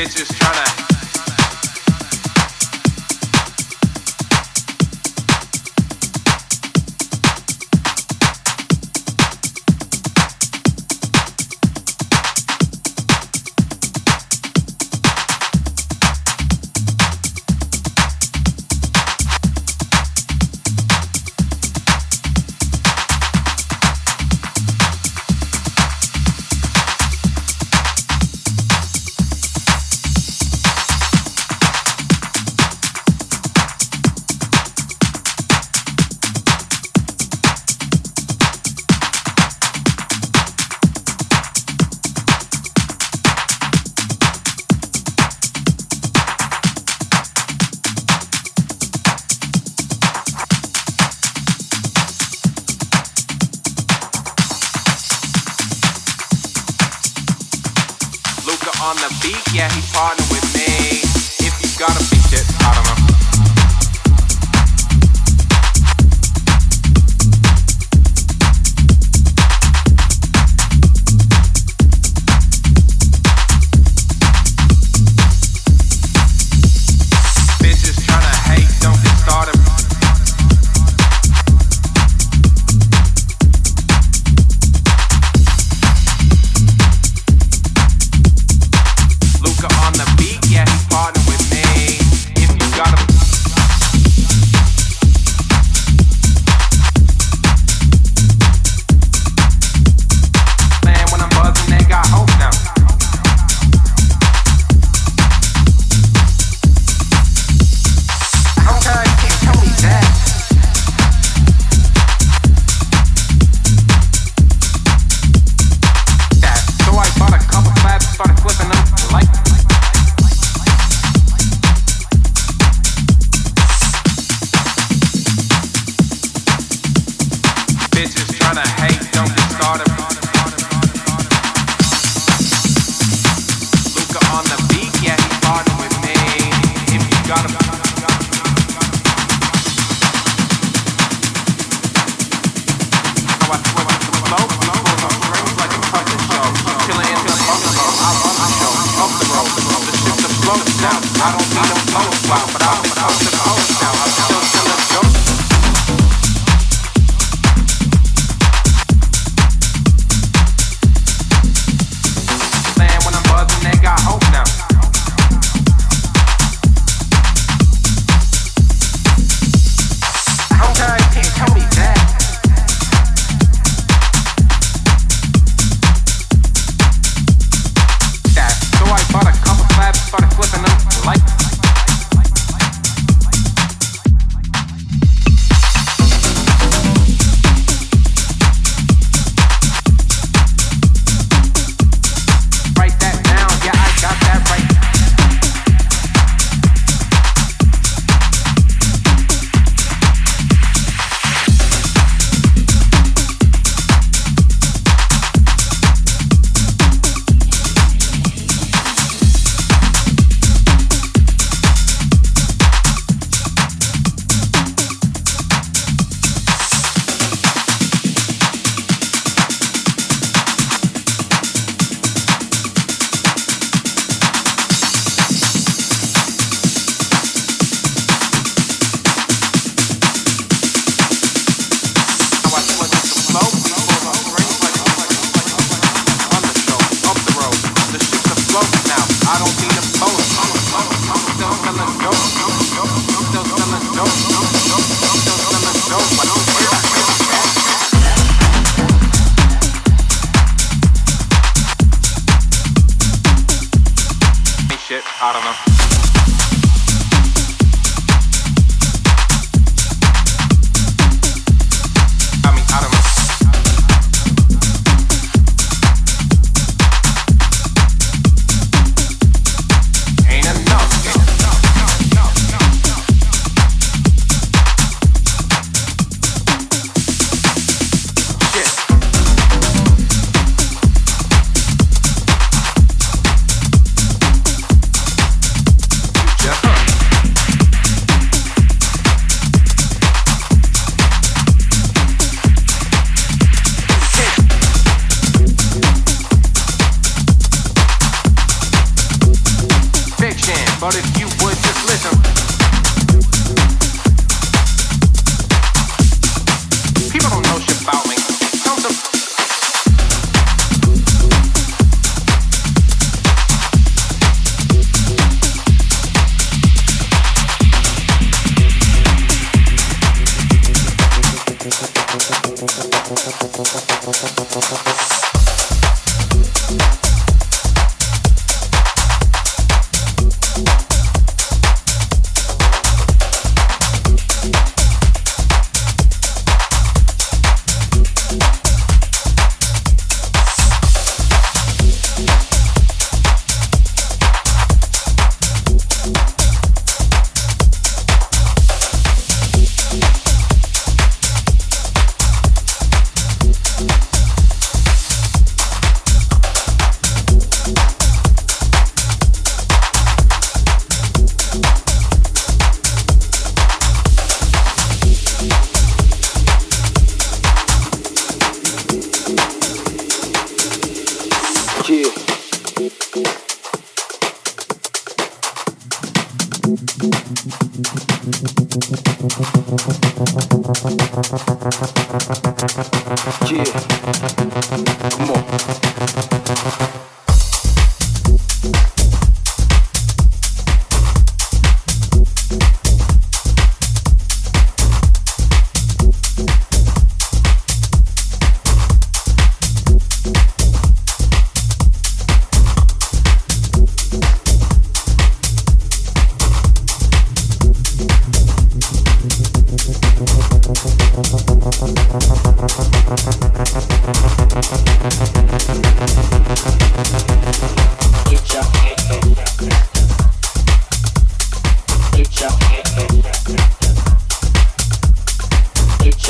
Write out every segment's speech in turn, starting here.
bitches to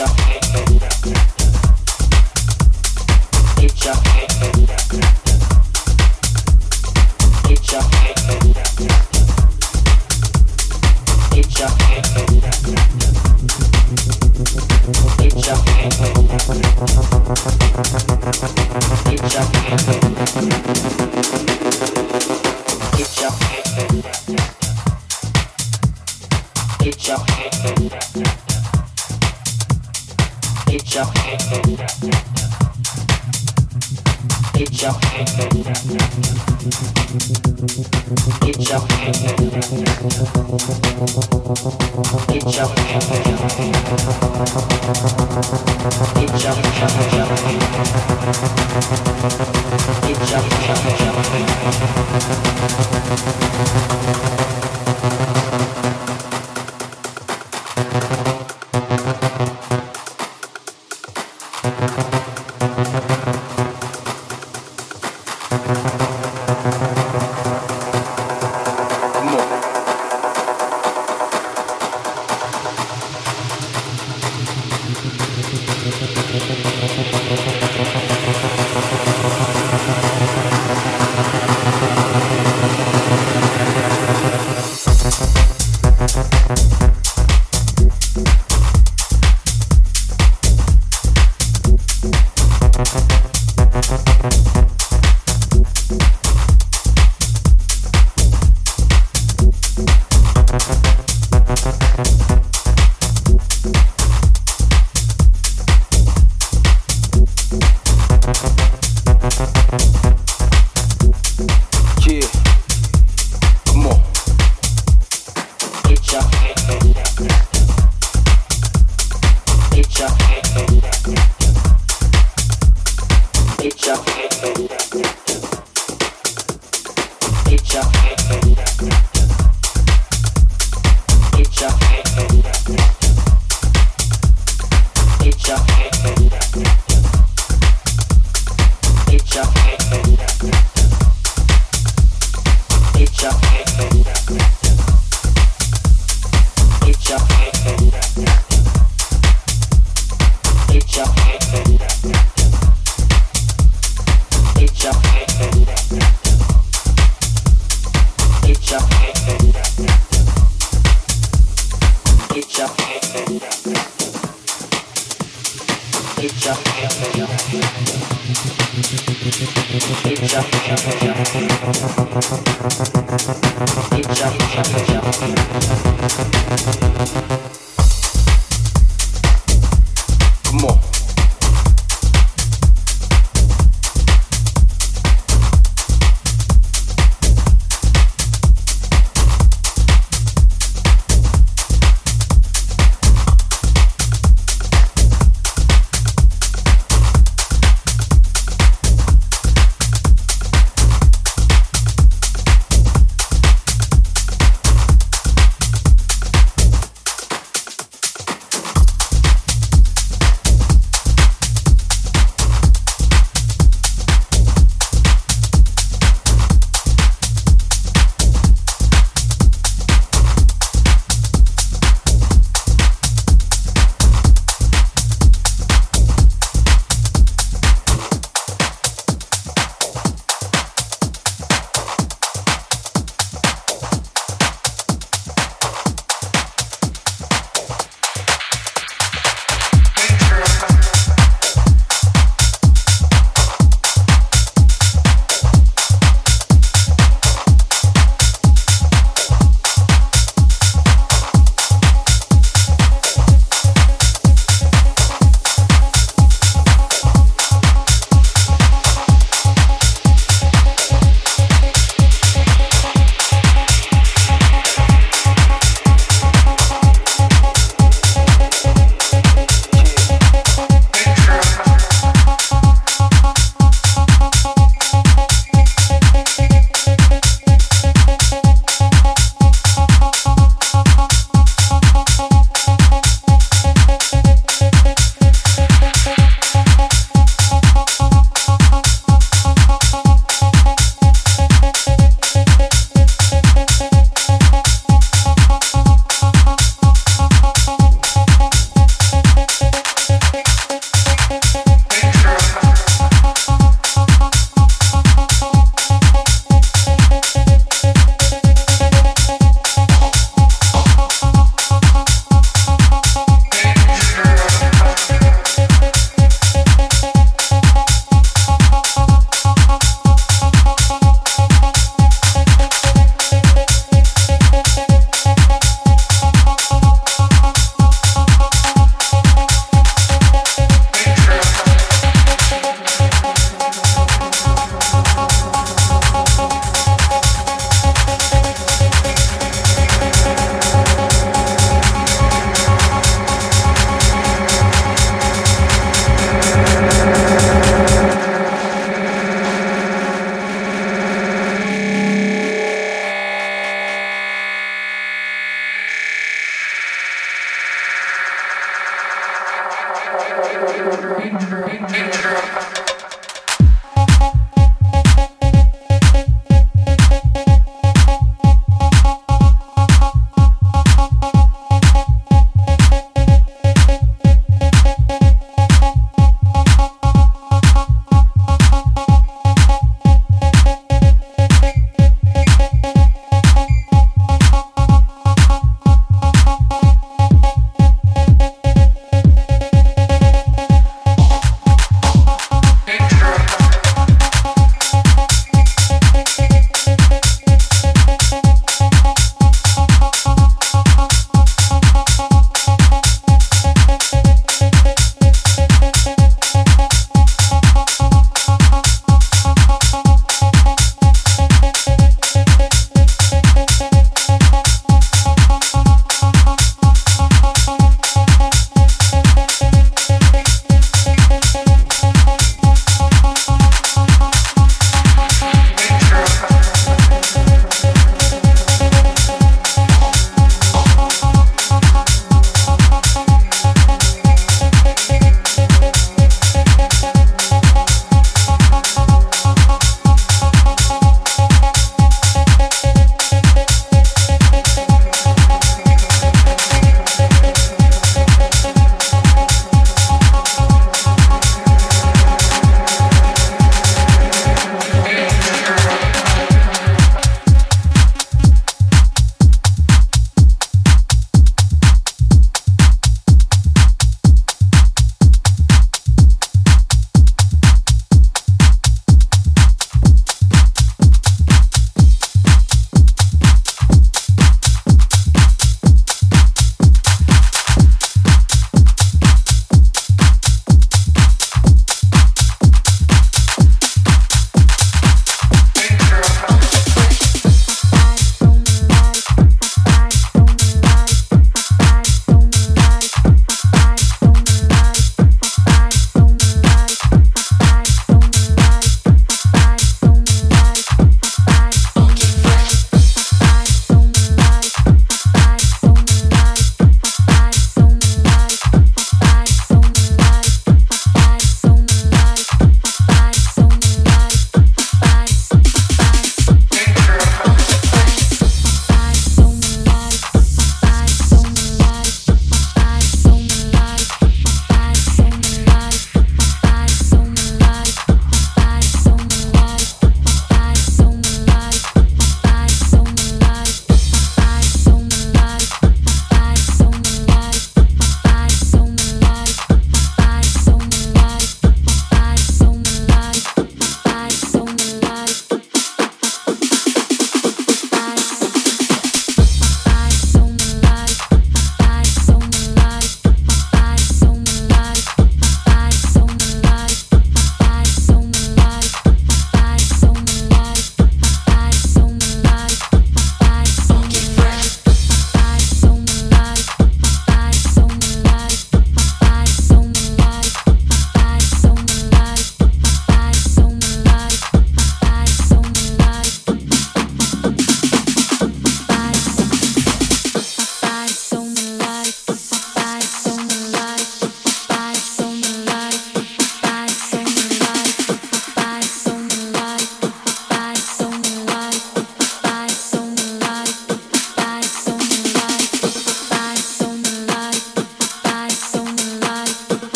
Yeah.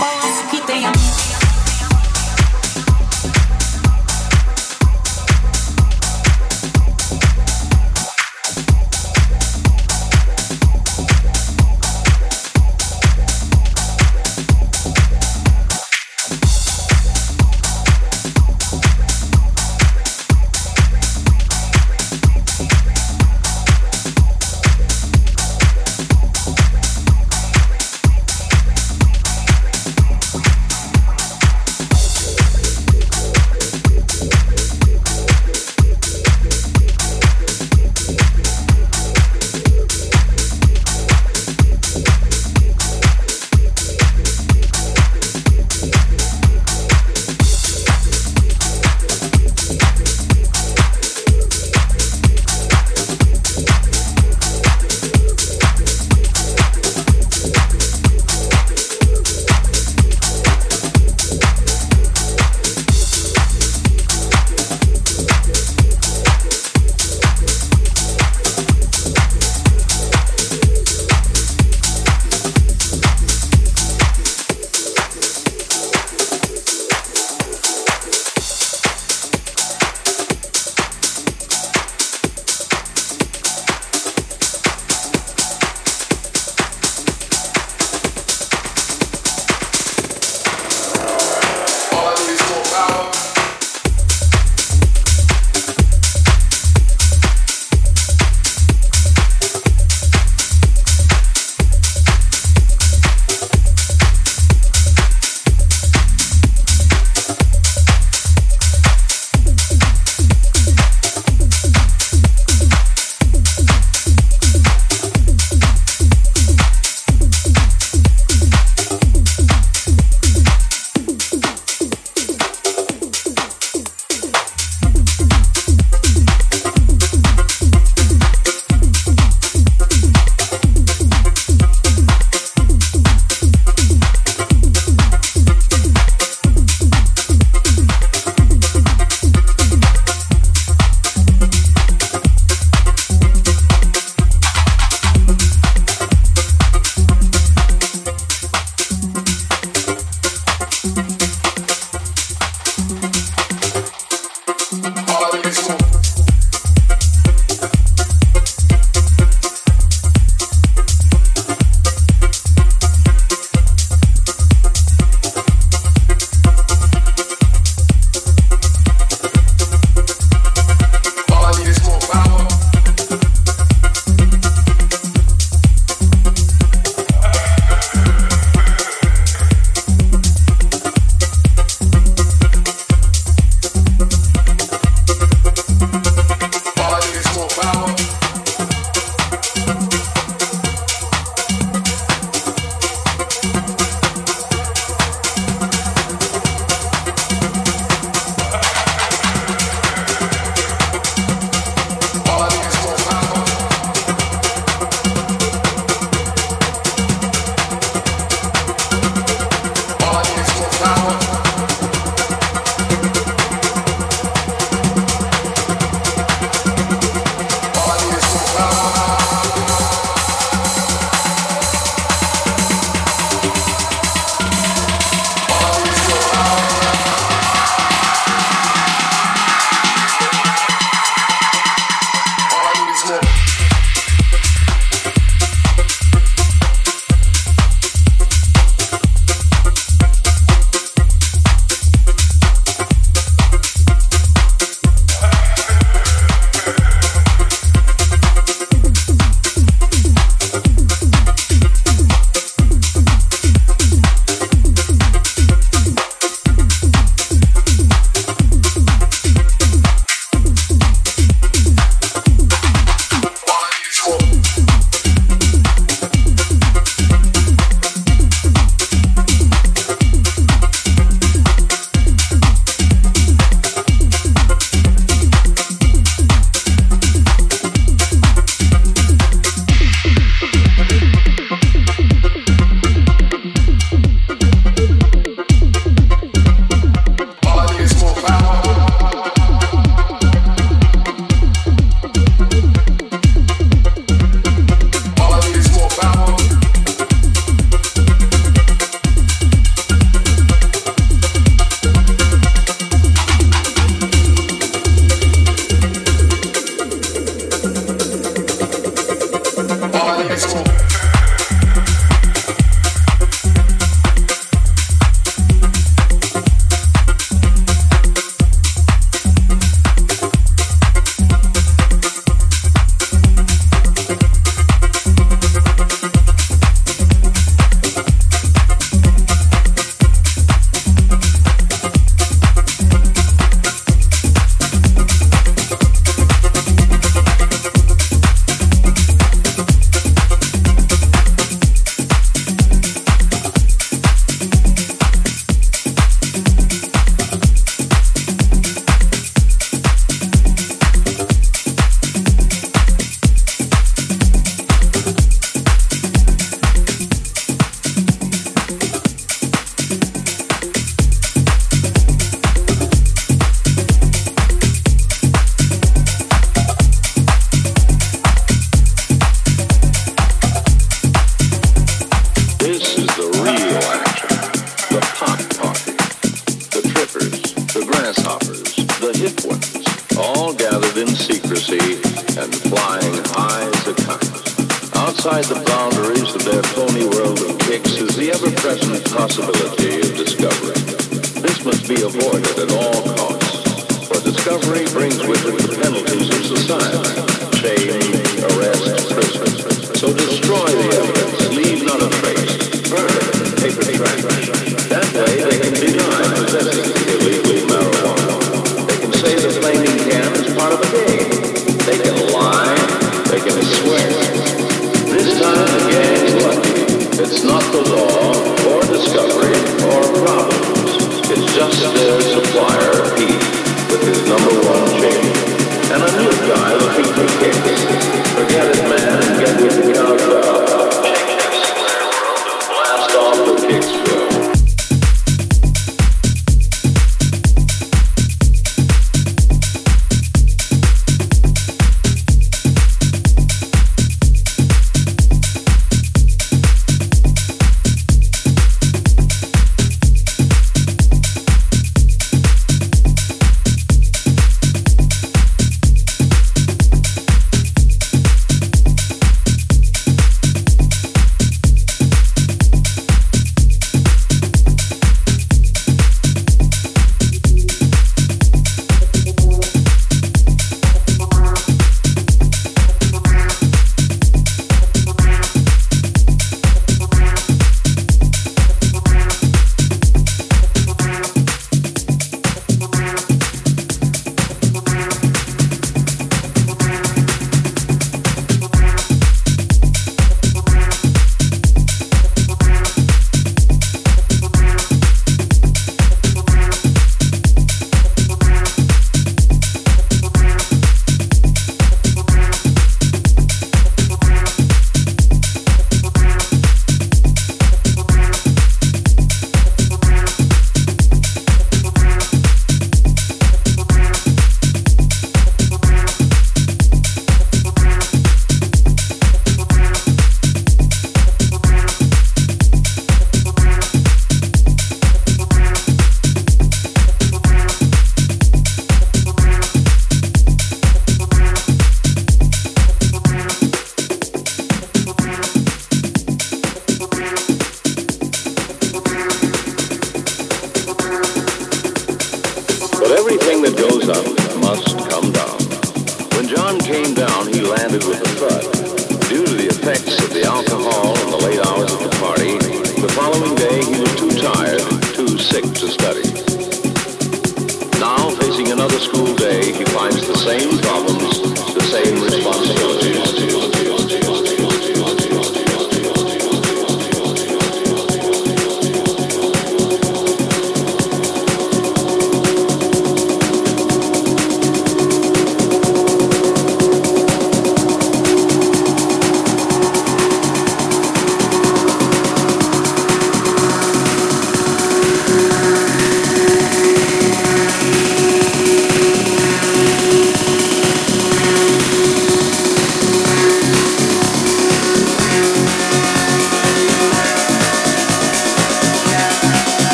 balance.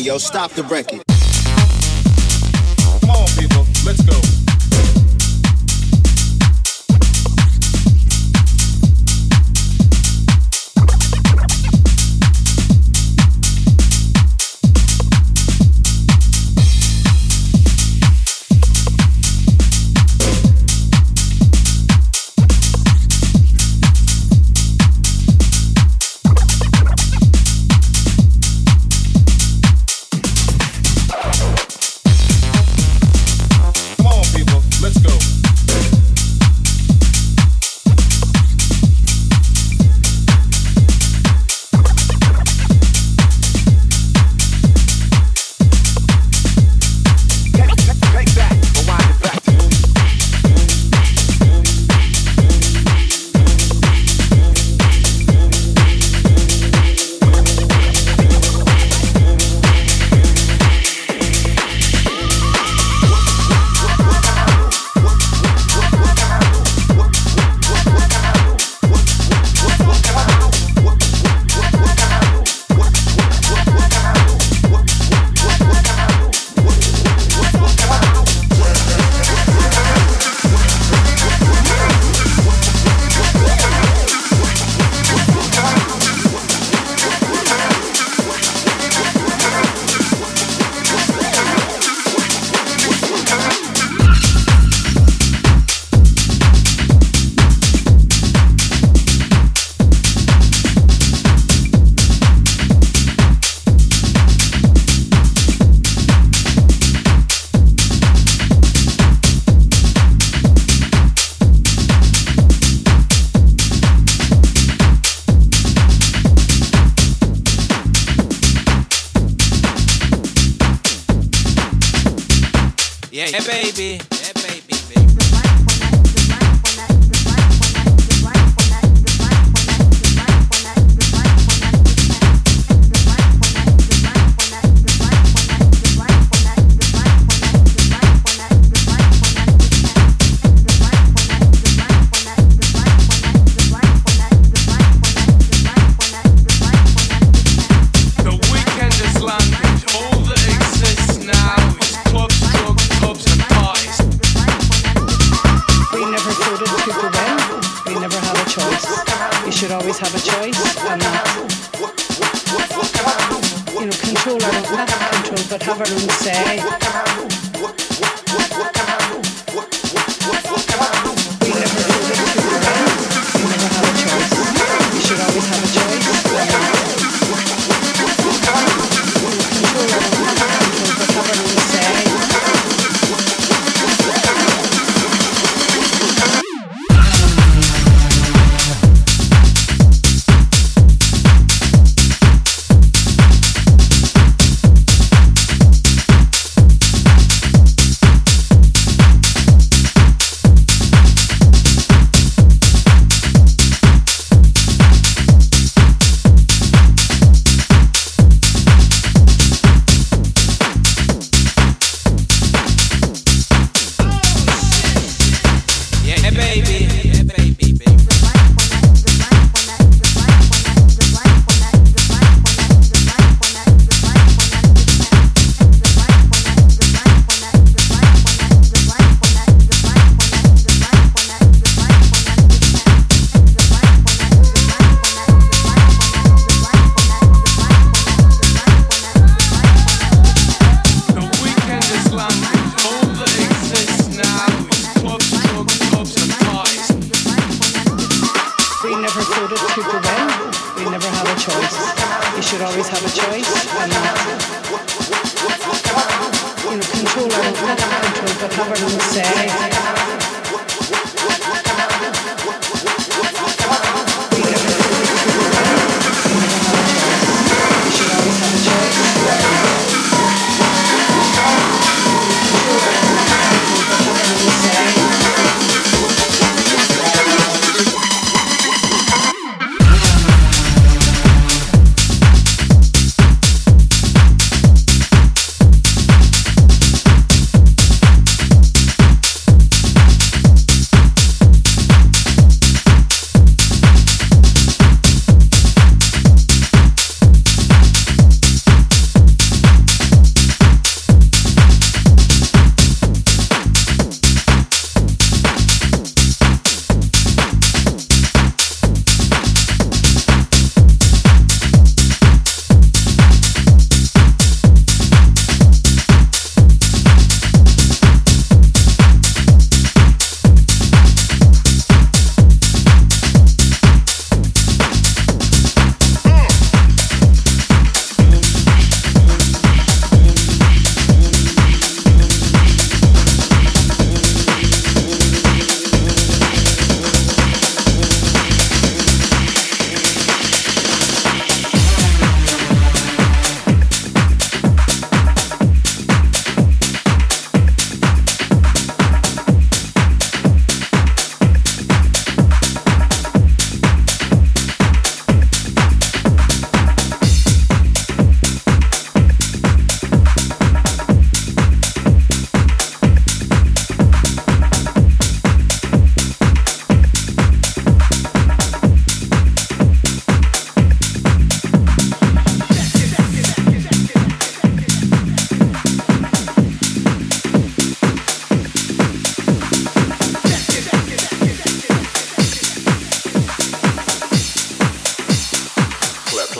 Yo. Stop the record.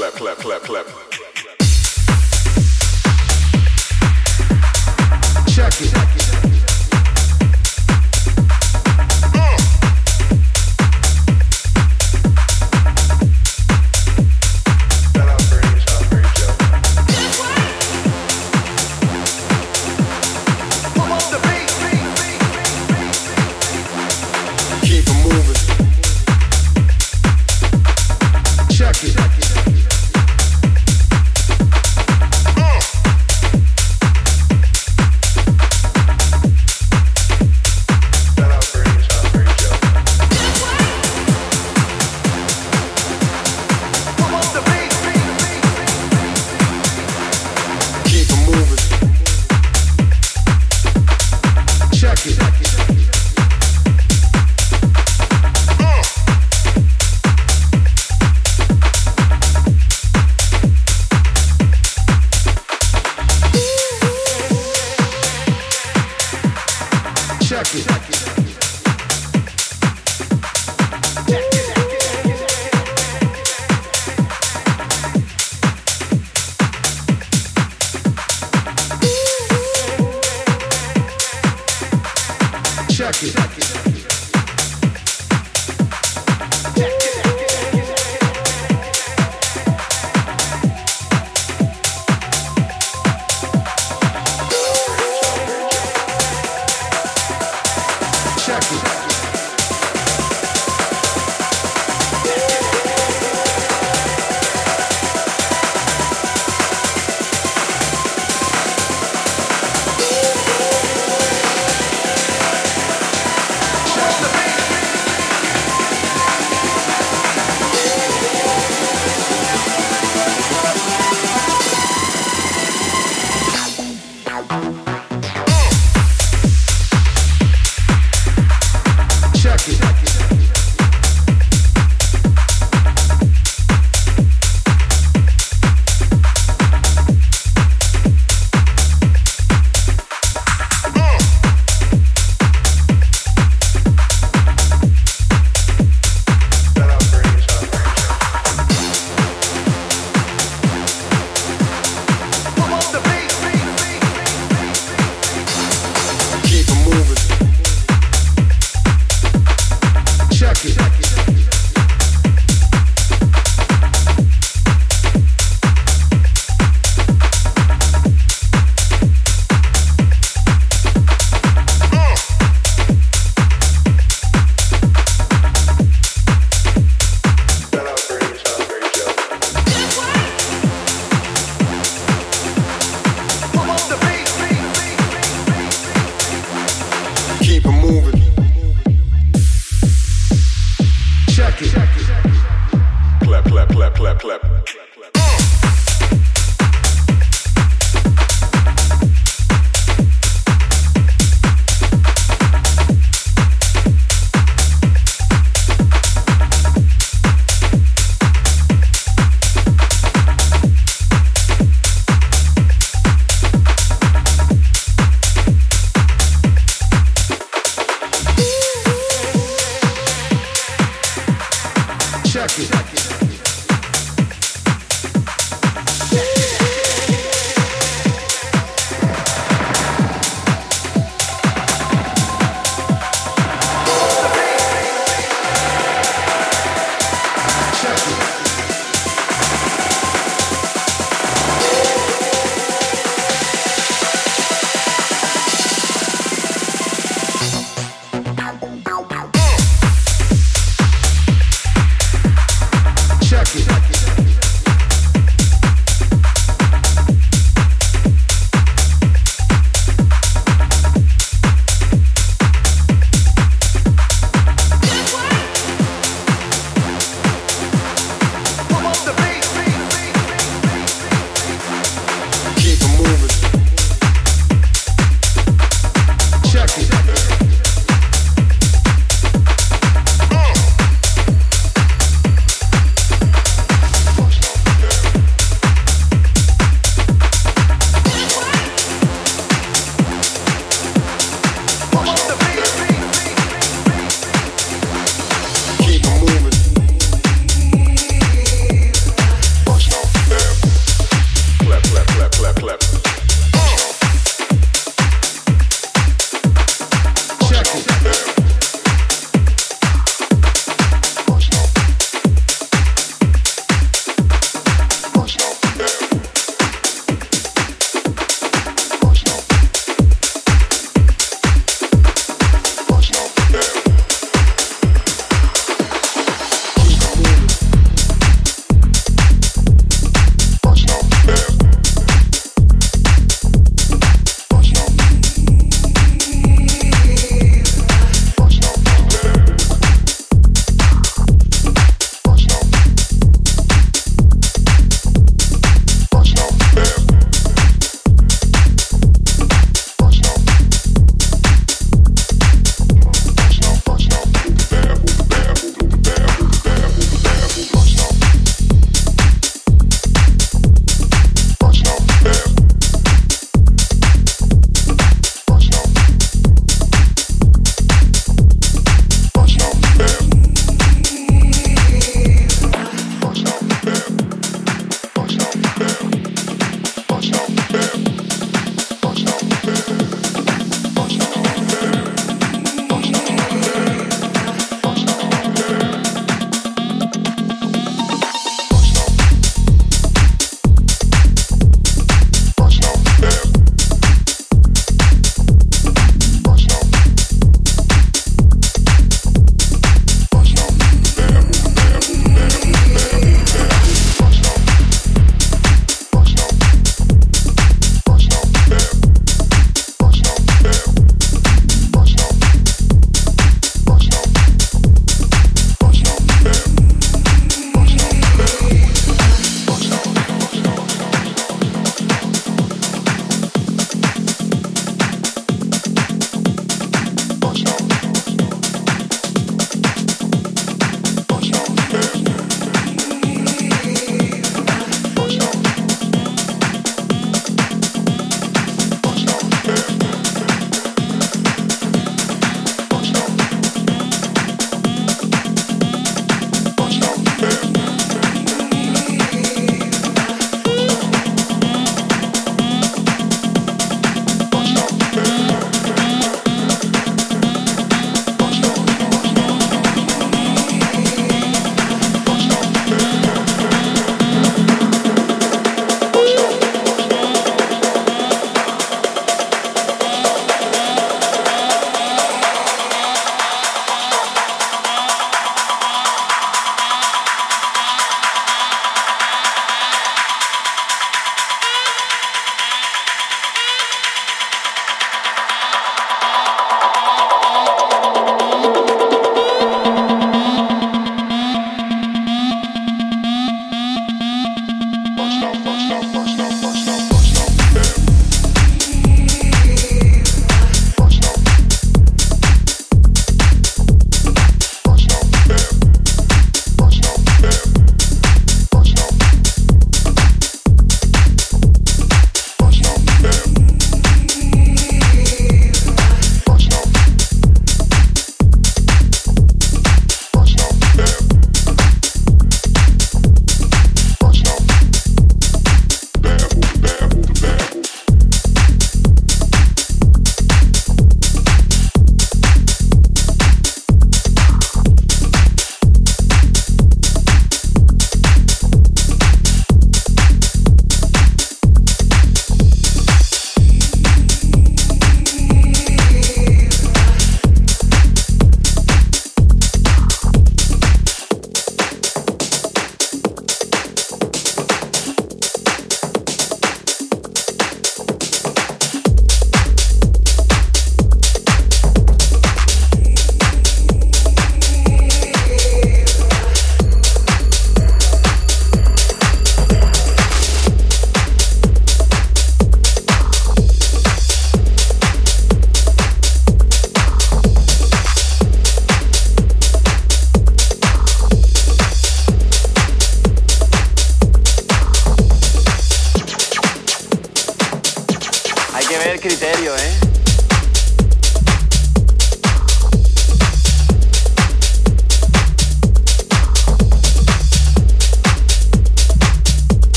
clap, clap, clap, clap. Check it. Check it.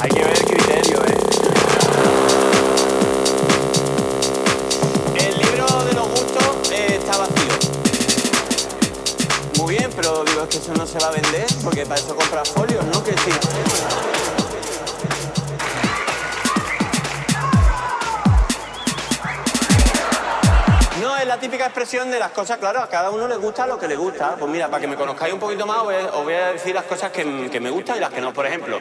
Hay que ver el criterio, ¿eh? El libro de los gustos eh, está vacío. Muy bien, pero digo, es que eso no se va a vender porque para eso compras folios, ¿no? Que sí. No, es la típica expresión de las cosas, claro, a cada uno le gusta lo que le gusta. Pues mira, para que me conozcáis un poquito más, os voy a, decir las cosas que me gustan y las que no. Por ejemplo,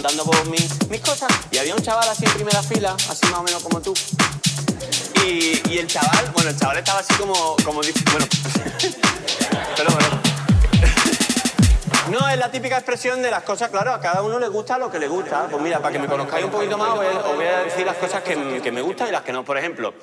contando por mis, cosas. Y había un chaval así en primera fila, así más o menos como tú. Y, el chaval, bueno, el chaval estaba así como, como bueno, pero bueno. No, es la típica expresión de las cosas, claro, a cada uno le gusta lo que le gusta. Pues mira, para que me conozcáis un poquito más, os voy a, decir las cosas que me gustan y las que no. Por ejemplo,